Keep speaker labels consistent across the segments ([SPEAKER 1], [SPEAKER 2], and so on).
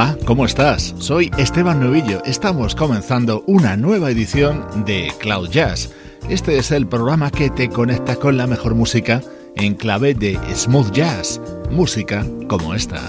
[SPEAKER 1] Hola, ¿cómo estás? Soy Esteban Novillo. Estamos comenzando una nueva edición de Cloud Jazz. Este es el programa que te conecta con la mejor música en clave de smooth jazz, música como esta.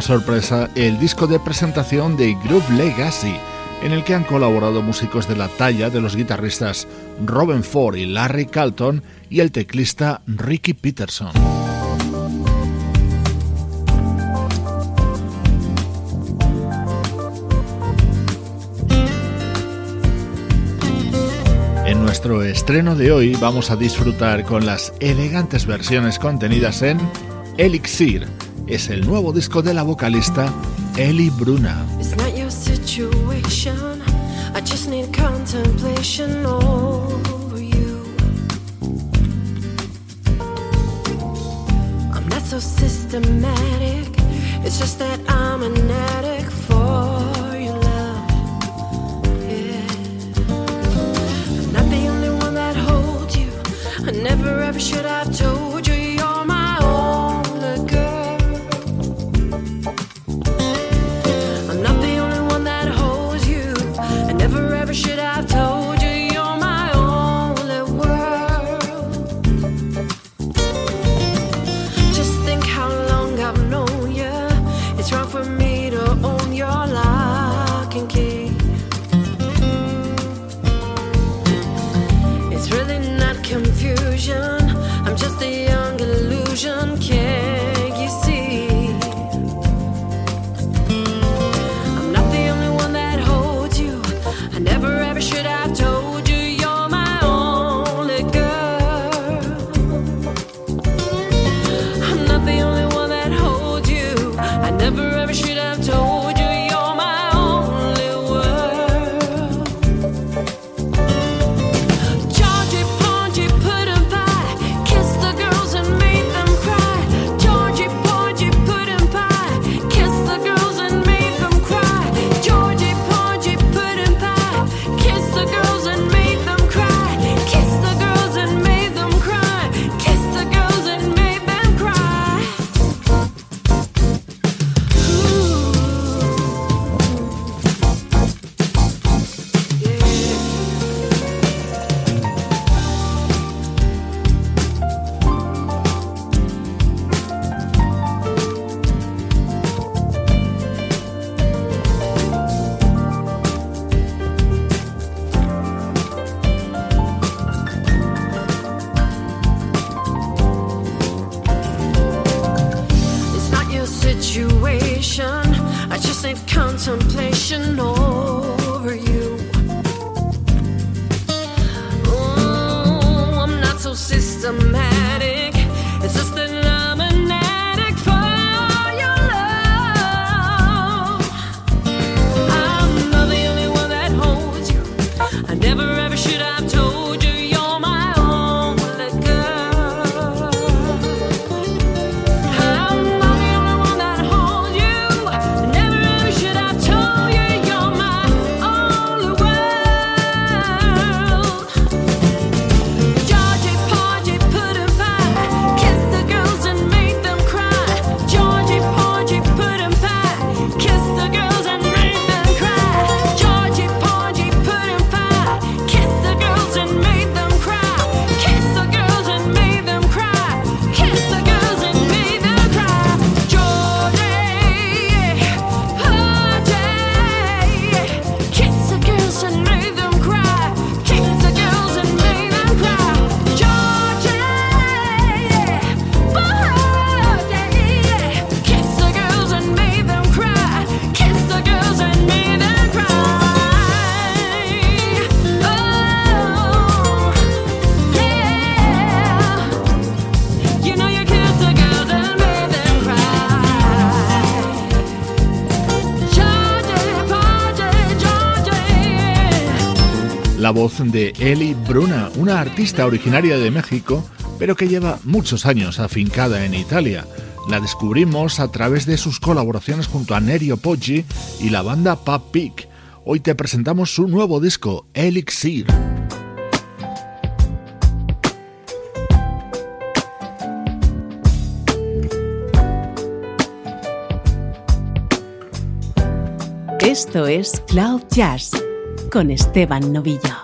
[SPEAKER 1] sorpresa el disco de presentación de Groove Legacy, en el que han colaborado músicos de la talla de los guitarristas Robin Ford y Larry Carlton y el teclista Ricky Peterson. En nuestro estreno de hoy vamos a disfrutar con las elegantes versiones contenidas en Elixir, es el nuevo disco de la vocalista Ellie Bruna.
[SPEAKER 2] so systematic. It's just that I'm an addict for your love. Yeah. I'm not the only one that holds you. I never ever should have told
[SPEAKER 1] de Eli Bruna, una artista originaria de México, pero que lleva muchos años afincada en Italia. La descubrimos a través de sus colaboraciones junto a Nerio Poggi y la banda Pub Peak. Hoy te presentamos su nuevo disco, Elixir.
[SPEAKER 3] Esto es Cloud Jazz con Esteban Novillo.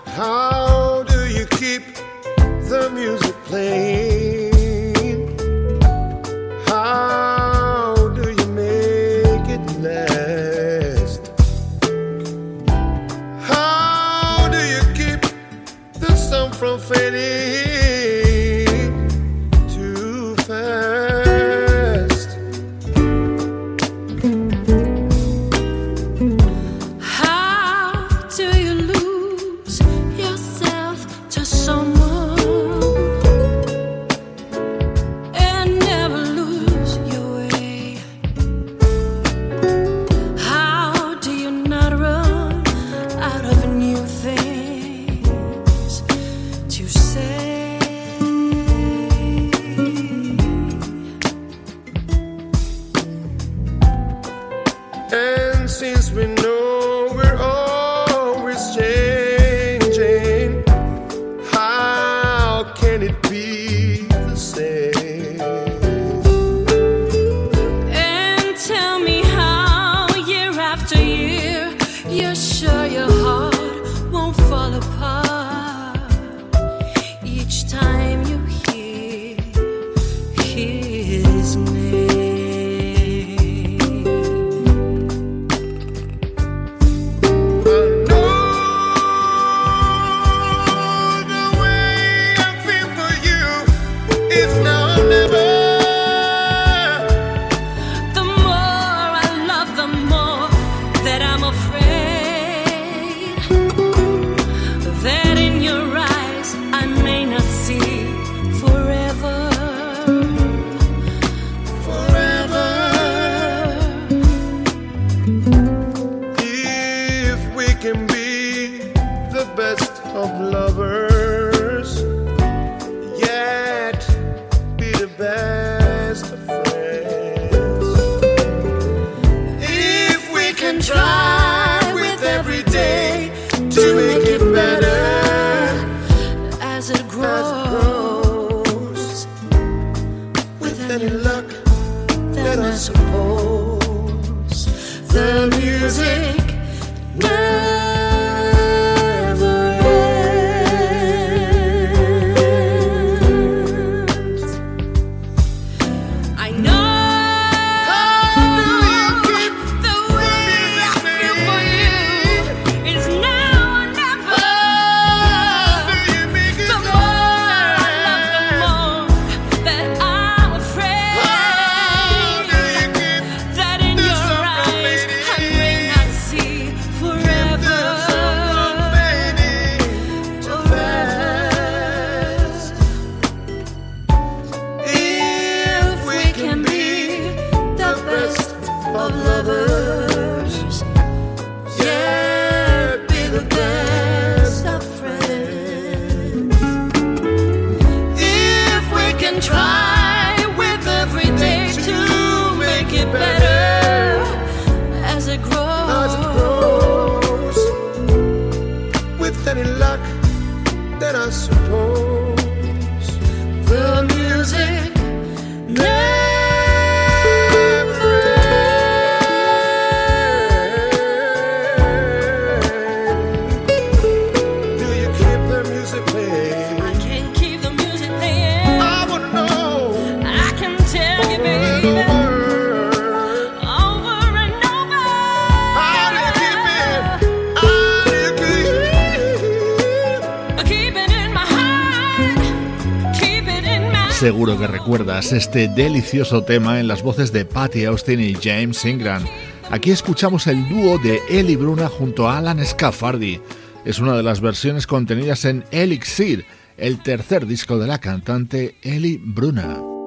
[SPEAKER 2] Este delicioso tema en las voces de Patty Austin y James Ingram. Aquí escuchamos el dúo de Eli Bruna junto a Alan Scaffardi. Es una de las versiones contenidas en Elixir, el tercer disco de la cantante Eli Bruna.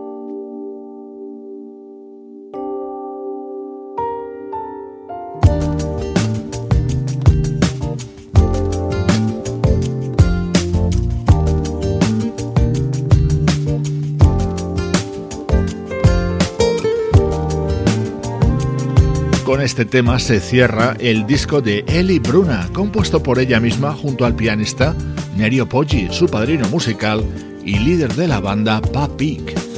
[SPEAKER 2] con este tema se cierra el disco de Eli Bruna, compuesto por ella misma junto al pianista Nerio Poggi, su padrino musical y líder de la banda Papik.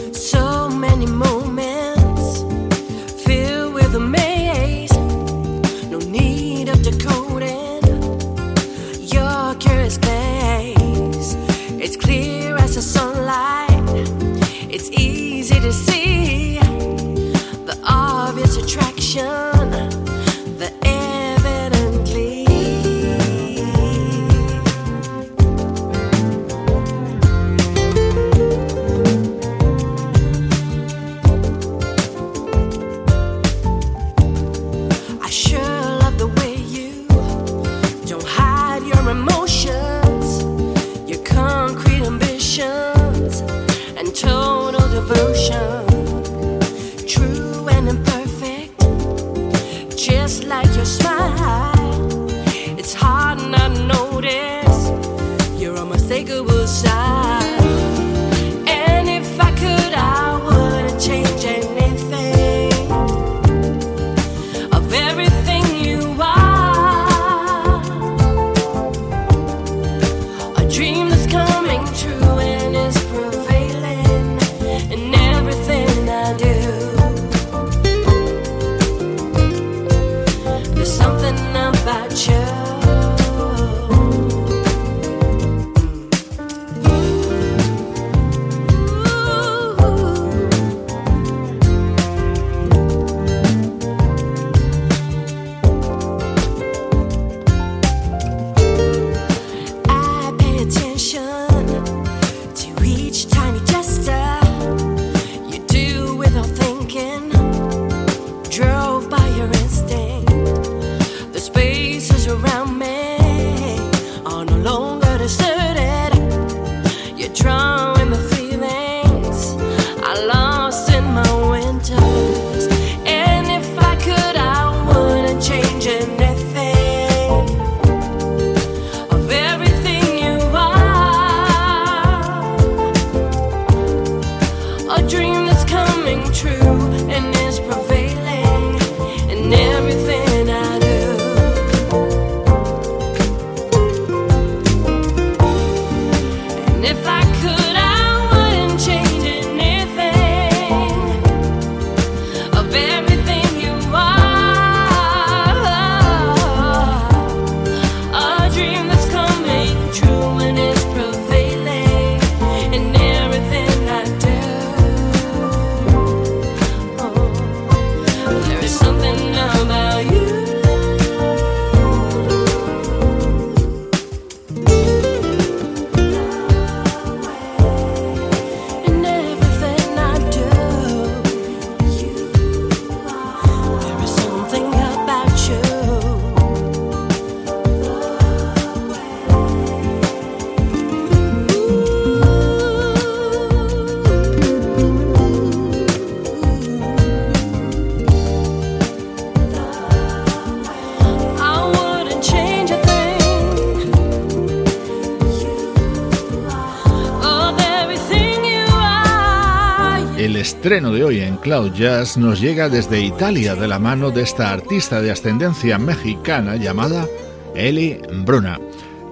[SPEAKER 1] hoy en Cloud Jazz nos llega desde Italia de la mano de esta artista de ascendencia mexicana llamada Eli Bruna.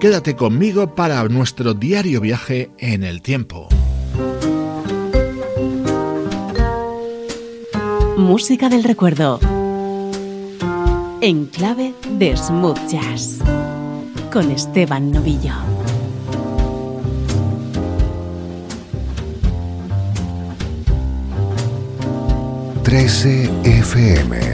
[SPEAKER 1] Quédate conmigo para nuestro diario viaje en el tiempo.
[SPEAKER 3] Música del recuerdo. En clave de smooth jazz. Con Esteban Novillo.
[SPEAKER 4] 13 FM.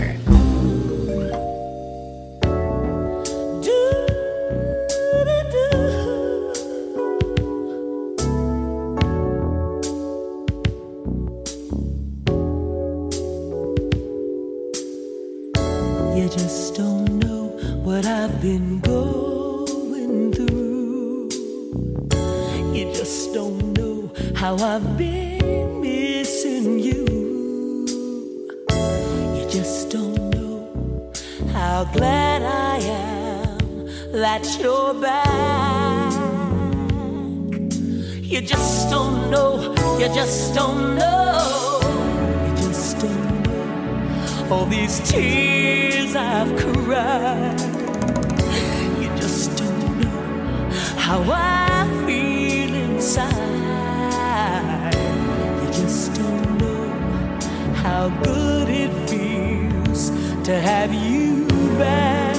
[SPEAKER 5] how good it feels to have you back.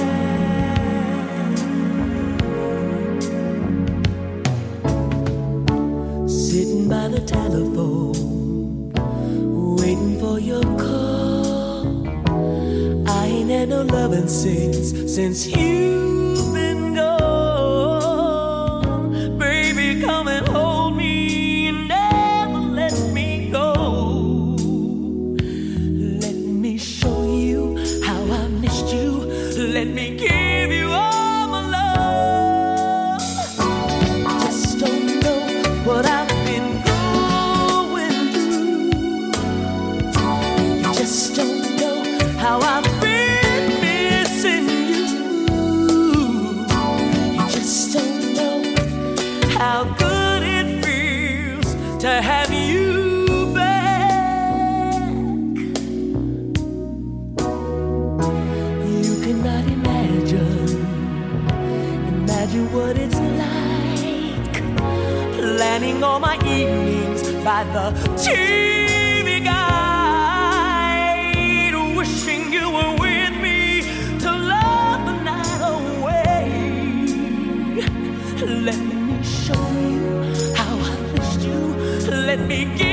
[SPEAKER 5] Sitting by the telephone, waiting for your call. I ain't had no loving since, since you. by the TV guide, wishing you were with me to love the night away. Let me show you how I missed you. Let me give.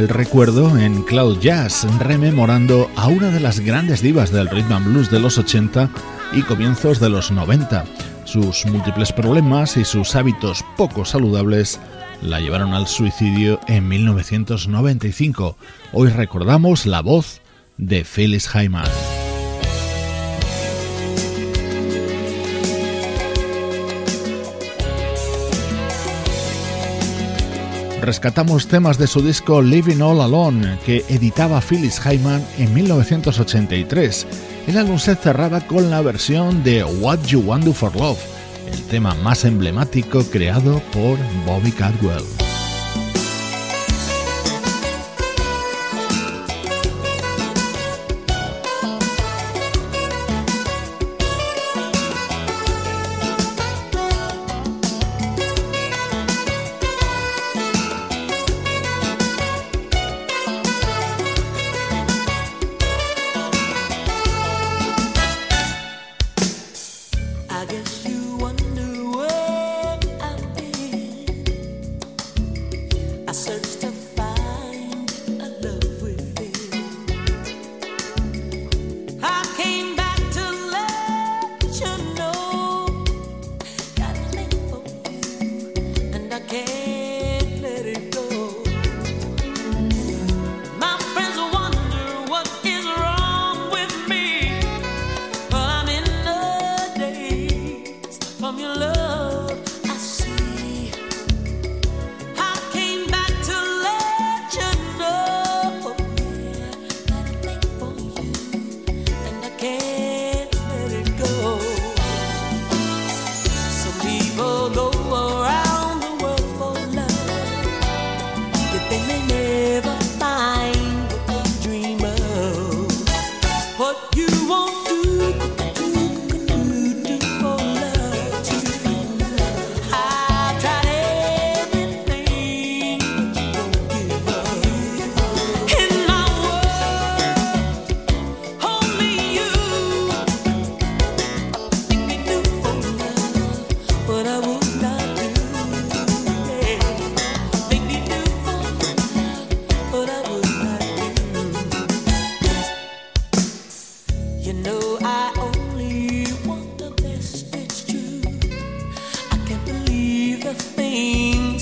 [SPEAKER 1] el recuerdo en Cloud Jazz, rememorando a una de las grandes divas del rhythm and blues de los 80 y comienzos de los 90. Sus múltiples problemas y sus hábitos poco saludables la llevaron al suicidio en 1995. Hoy recordamos la voz de Phyllis Hyman. rescatamos temas de su disco Living All Alone, que editaba Phyllis Hyman en 1983. El álbum se cerraba con la versión de What You Want Do For Love, el tema más emblemático creado por Bobby Caldwell.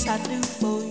[SPEAKER 5] I do for you.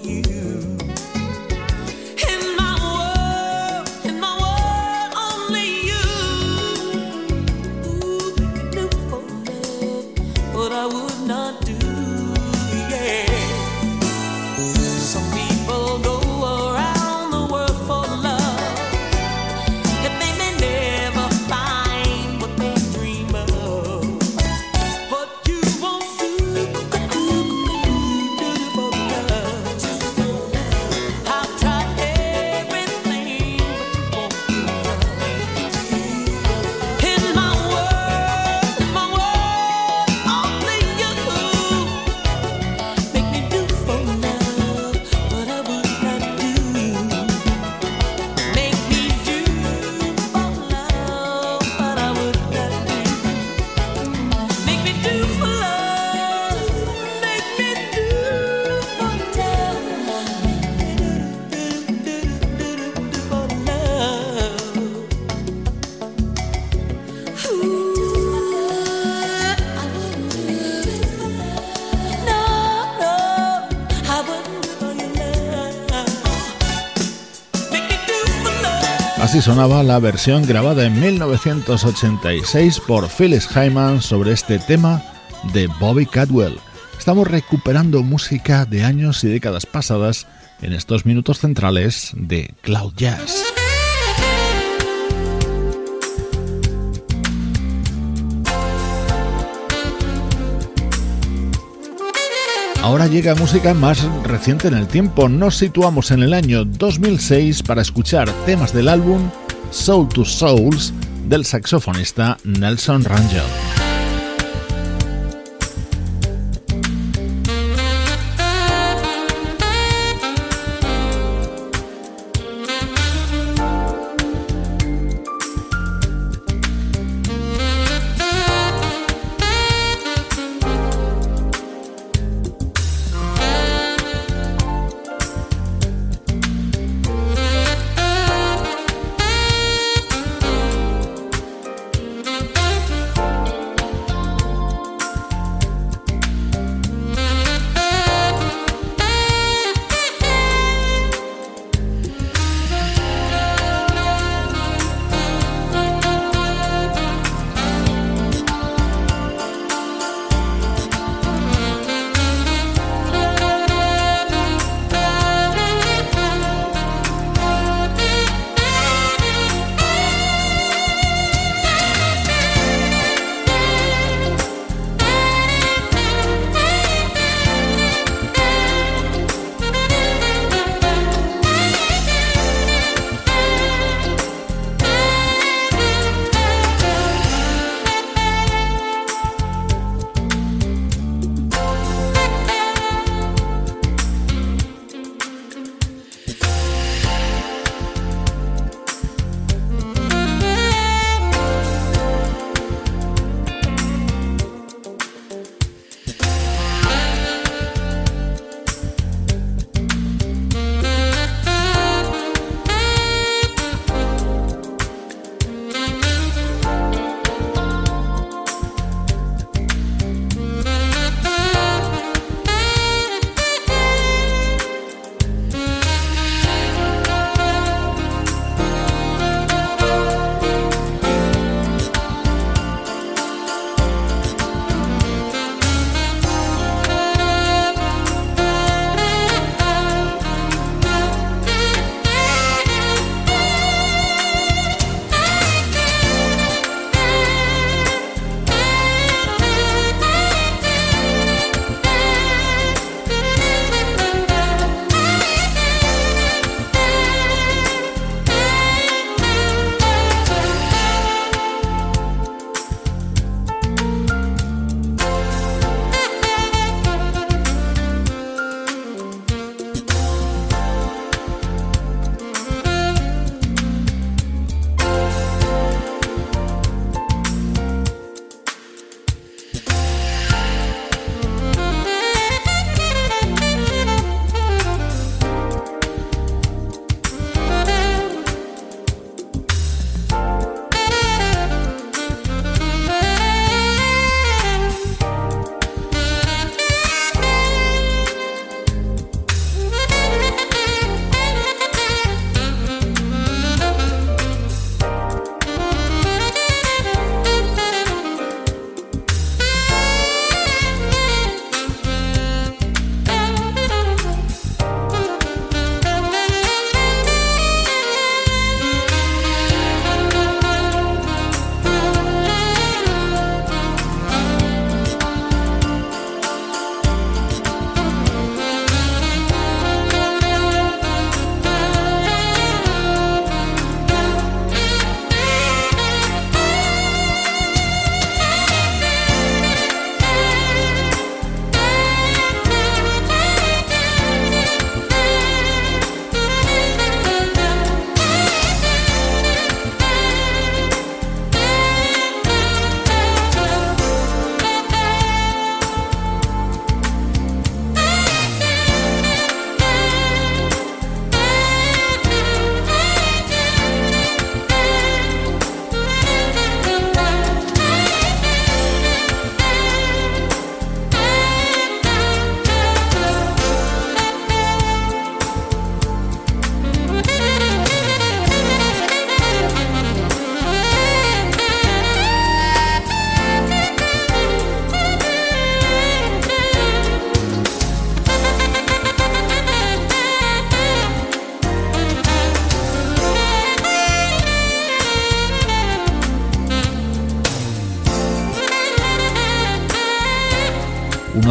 [SPEAKER 1] Sonaba la versión grabada en 1986 por Phyllis Hyman sobre este tema de Bobby Cadwell. Estamos recuperando música de años y décadas pasadas en estos minutos centrales de Cloud Jazz. Ahora llega música más reciente en el tiempo. Nos situamos en el año 2006 para escuchar temas del álbum Soul to Souls del saxofonista Nelson Rangel.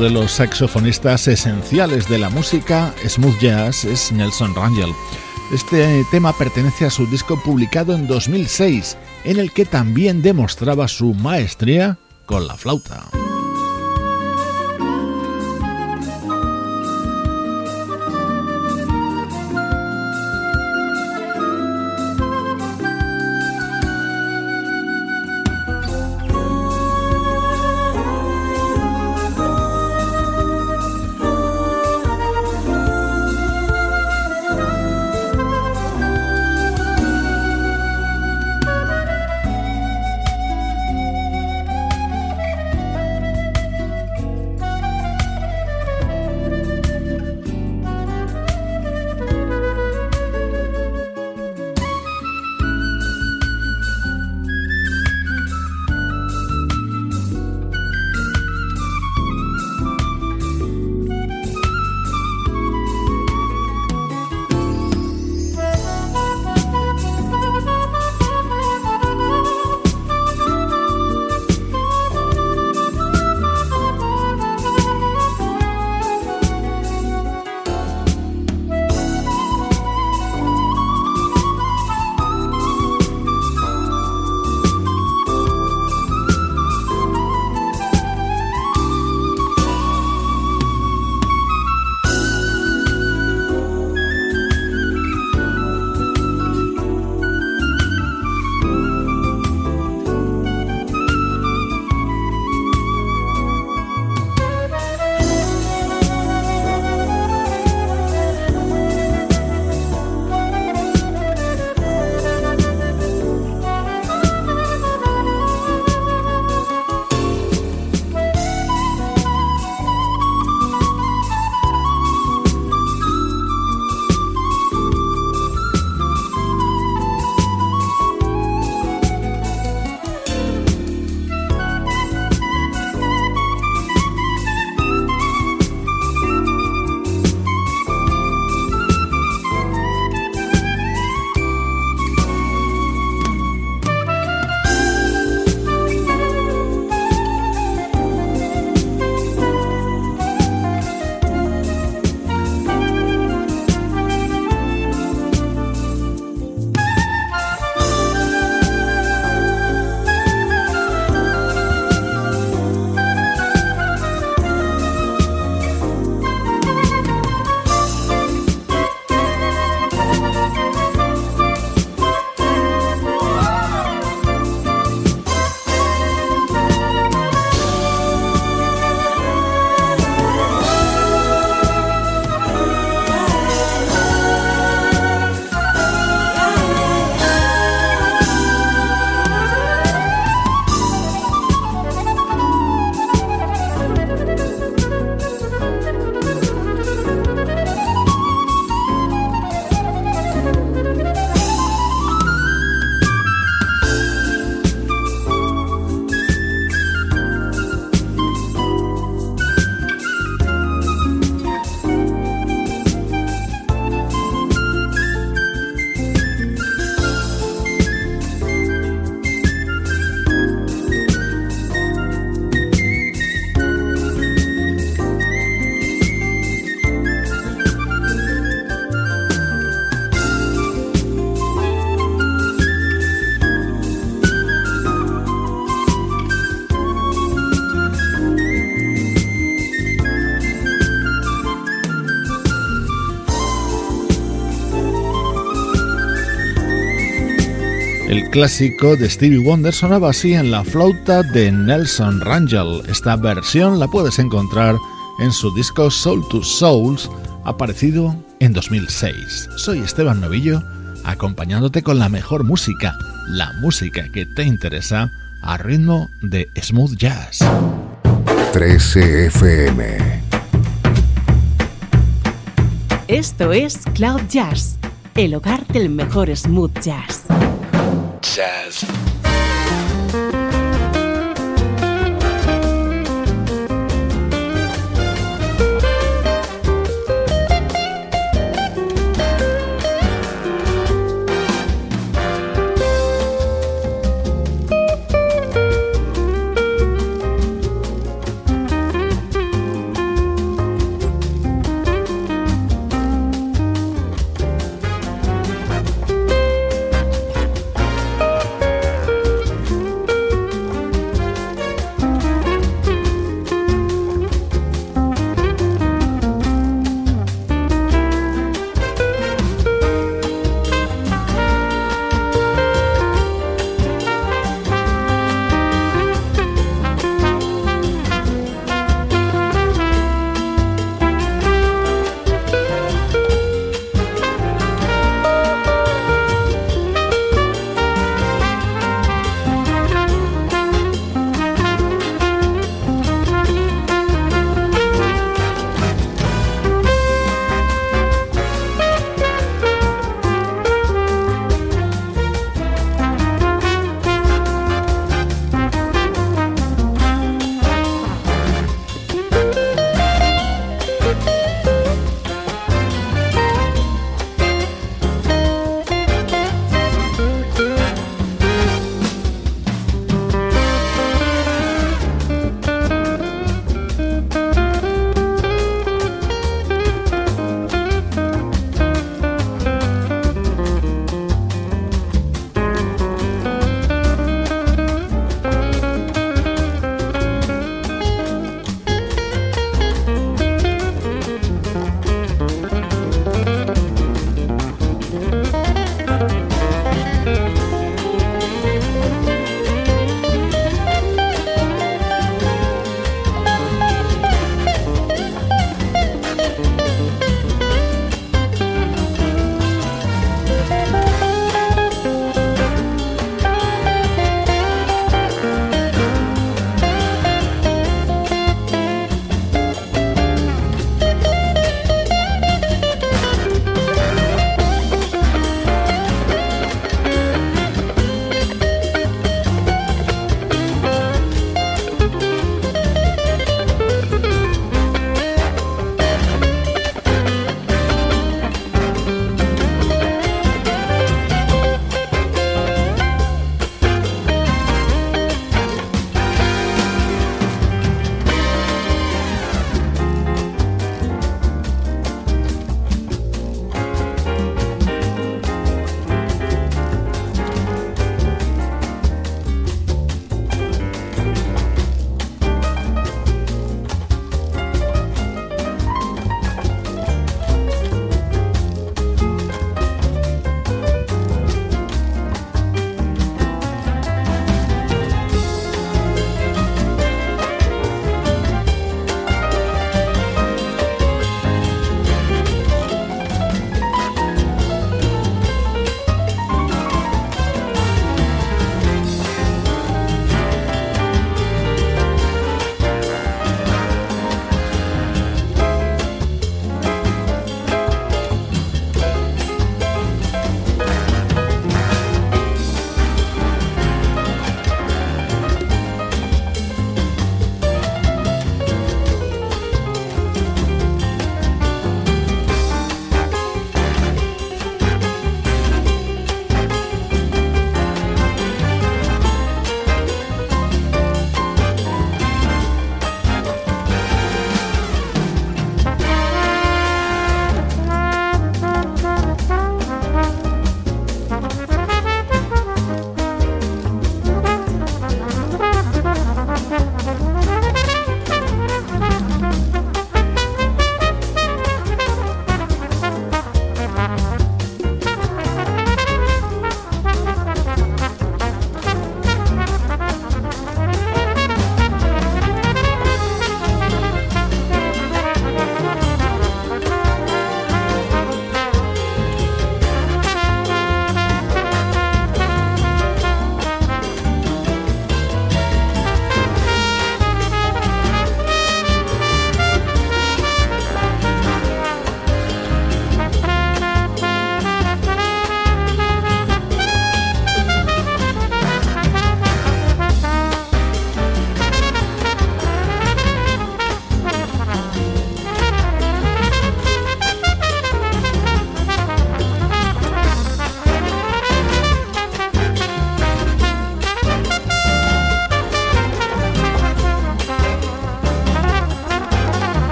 [SPEAKER 1] Uno de los saxofonistas esenciales de la música smooth jazz es Nelson Rangel. Este tema pertenece a su disco publicado en 2006, en el que también demostraba su maestría con la flauta. Clásico de Stevie Wonder sonaba así en la flauta de Nelson Rangel. Esta versión la puedes encontrar en su disco Soul to Souls, aparecido en 2006. Soy Esteban Novillo, acompañándote con la mejor música, la música que te interesa a ritmo de smooth jazz.
[SPEAKER 4] 13 FM.
[SPEAKER 3] Esto es Cloud Jazz, el hogar del mejor smooth jazz.
[SPEAKER 6] Jazz.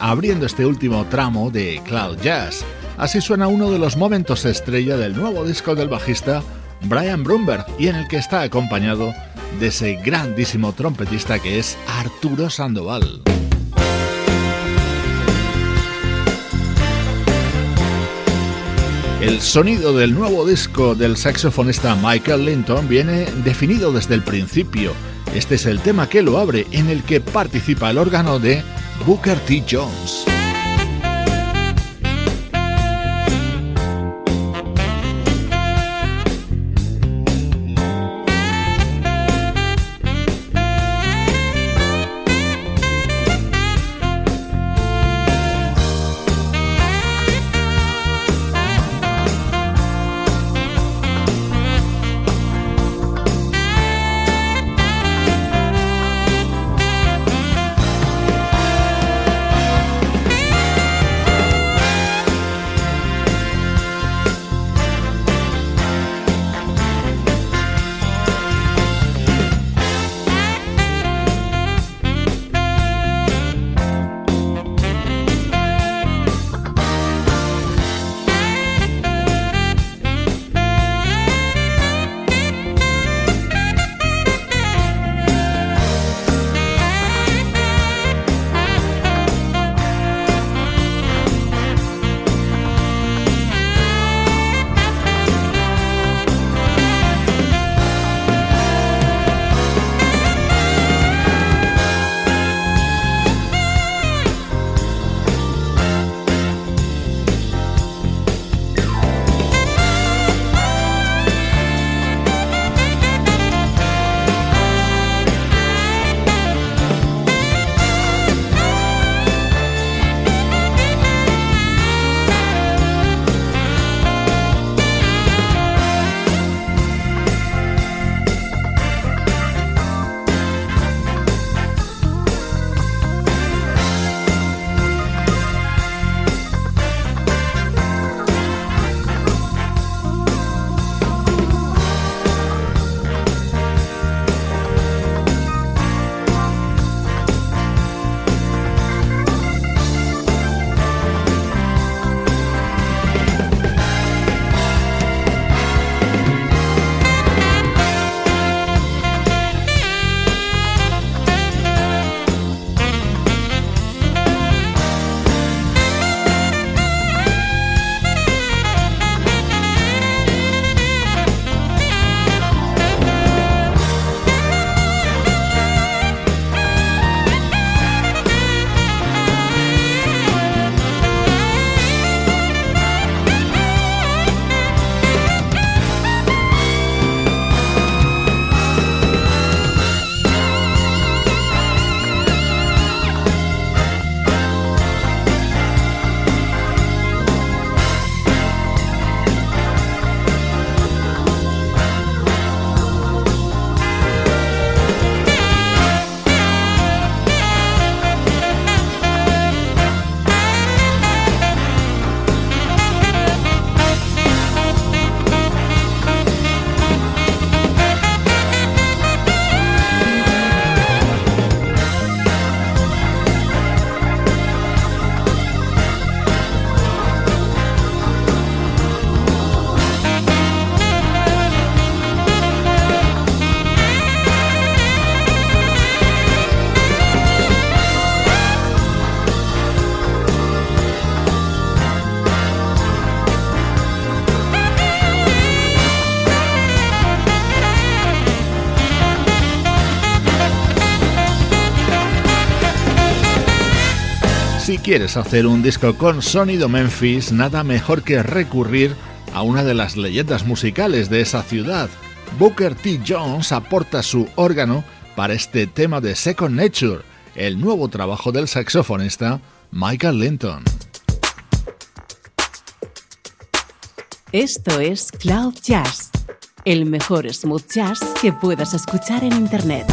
[SPEAKER 1] Abriendo este último tramo de Cloud Jazz. Así suena uno de los momentos estrella del nuevo disco del bajista Brian Brumberg y en el que está acompañado de ese grandísimo trompetista que es Arturo Sandoval. El sonido del nuevo disco del saxofonista Michael Linton viene definido desde el principio. Este es el tema que lo abre en el que participa el órgano de Booker T. Jones. Quieres hacer un disco con sonido Memphis, nada mejor que recurrir a una de las leyendas musicales de esa ciudad. Booker T. Jones aporta su órgano para este tema de Second Nature, el nuevo trabajo del saxofonista Michael Linton.
[SPEAKER 3] Esto es Cloud Jazz, el mejor smooth jazz que puedas escuchar en Internet.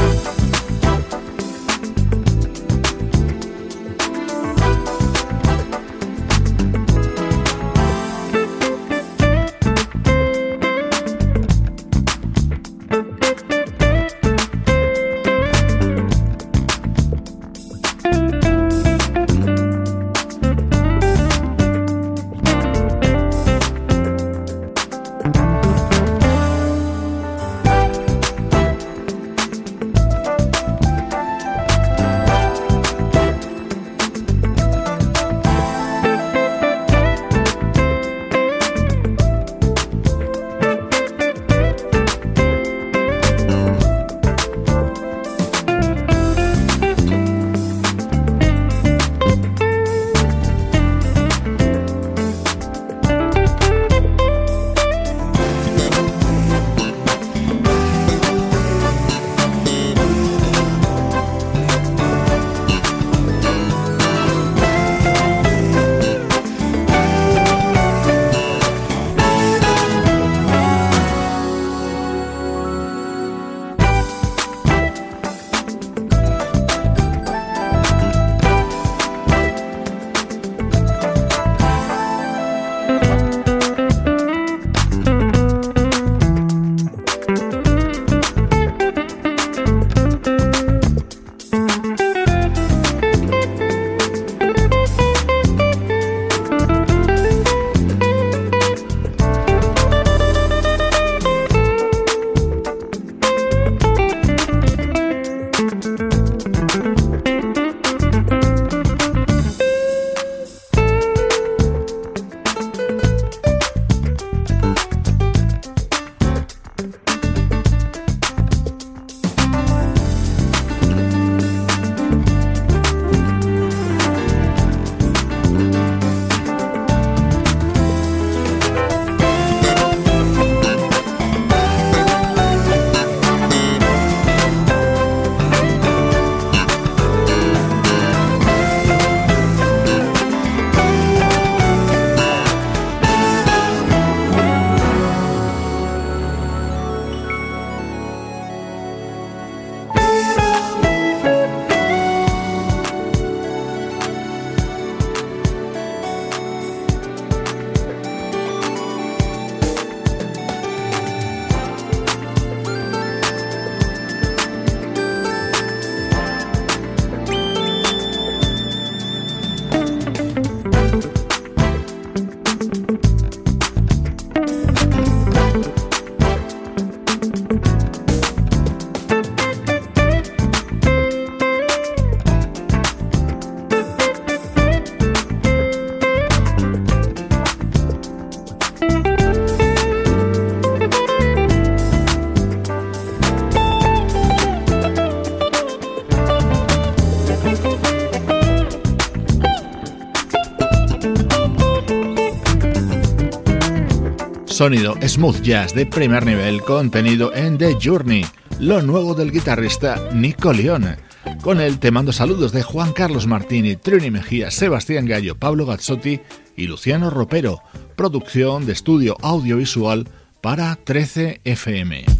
[SPEAKER 1] Sonido smooth jazz de primer nivel contenido en The Journey, lo nuevo del guitarrista Nico Leone. Con él te mando saludos de Juan Carlos Martini, Trini Mejía, Sebastián Gallo, Pablo Gazzotti y Luciano Ropero. Producción de estudio audiovisual para 13 FM.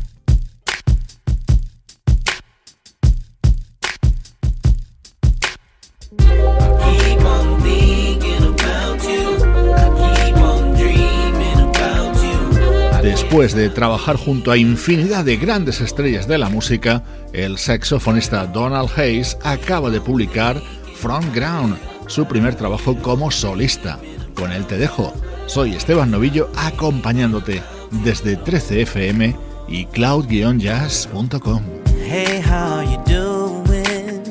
[SPEAKER 1] Después de trabajar junto a infinidad de grandes estrellas de la música, el saxofonista Donald Hayes acaba de publicar Front Ground, su primer trabajo como solista. Con él te dejo. Soy Esteban Novillo acompañándote desde 13fm y cloud-jazz.com.
[SPEAKER 5] Hey, how you doing?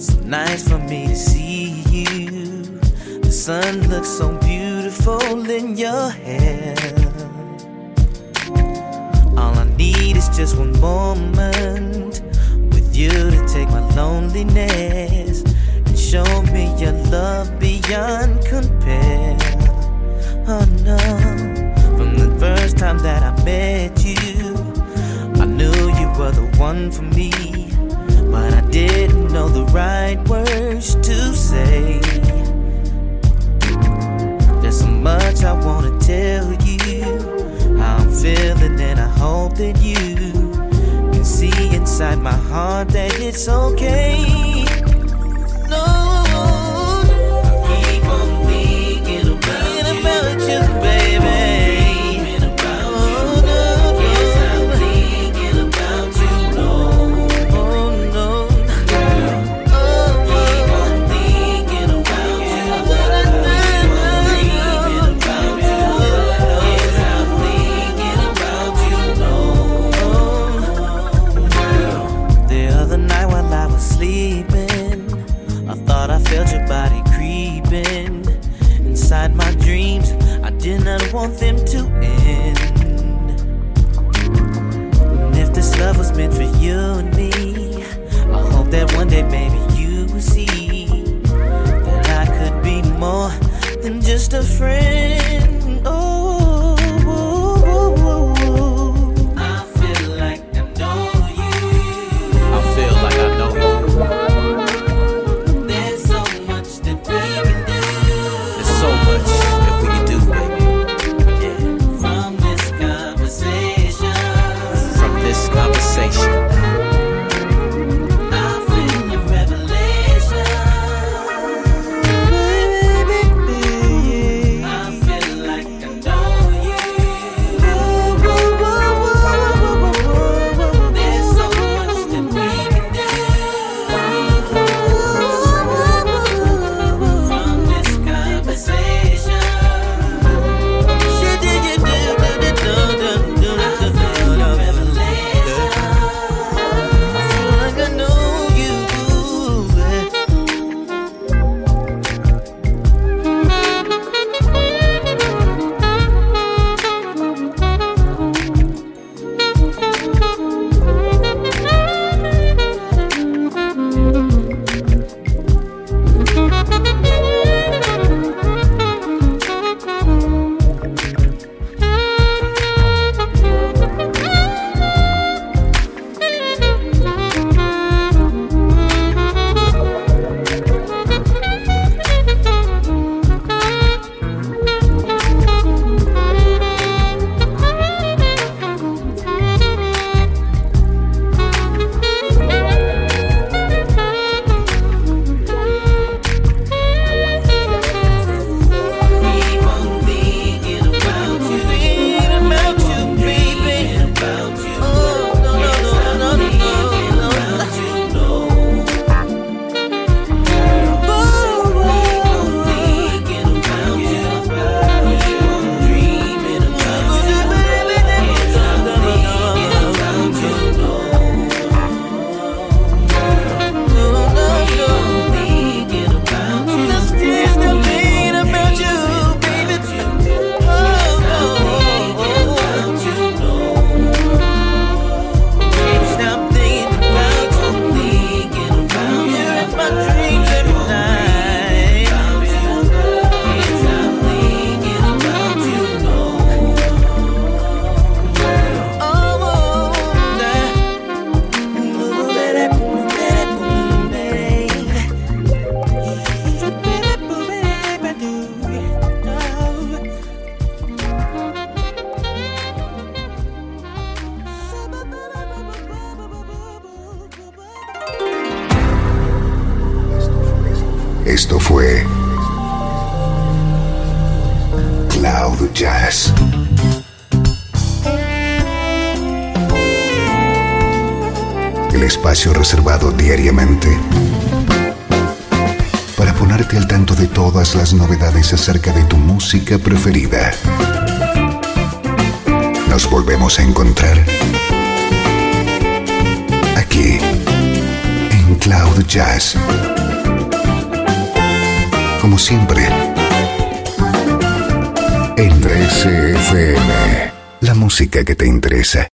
[SPEAKER 5] So nice for me to see you. The sun looks so beautiful in your hair. All I need is just one moment with you to take my loneliness and show me your love beyond compare. Oh no, from the first time that I met you, I knew you were the one for me, but I didn't know the right words to say. There's so much I wanna tell you, I'm feeling, and I hope that you can see inside my heart that it's okay. Meant for you and me, I hope that one day maybe you will see that I could be more than just a friend.
[SPEAKER 4] Que te interesa.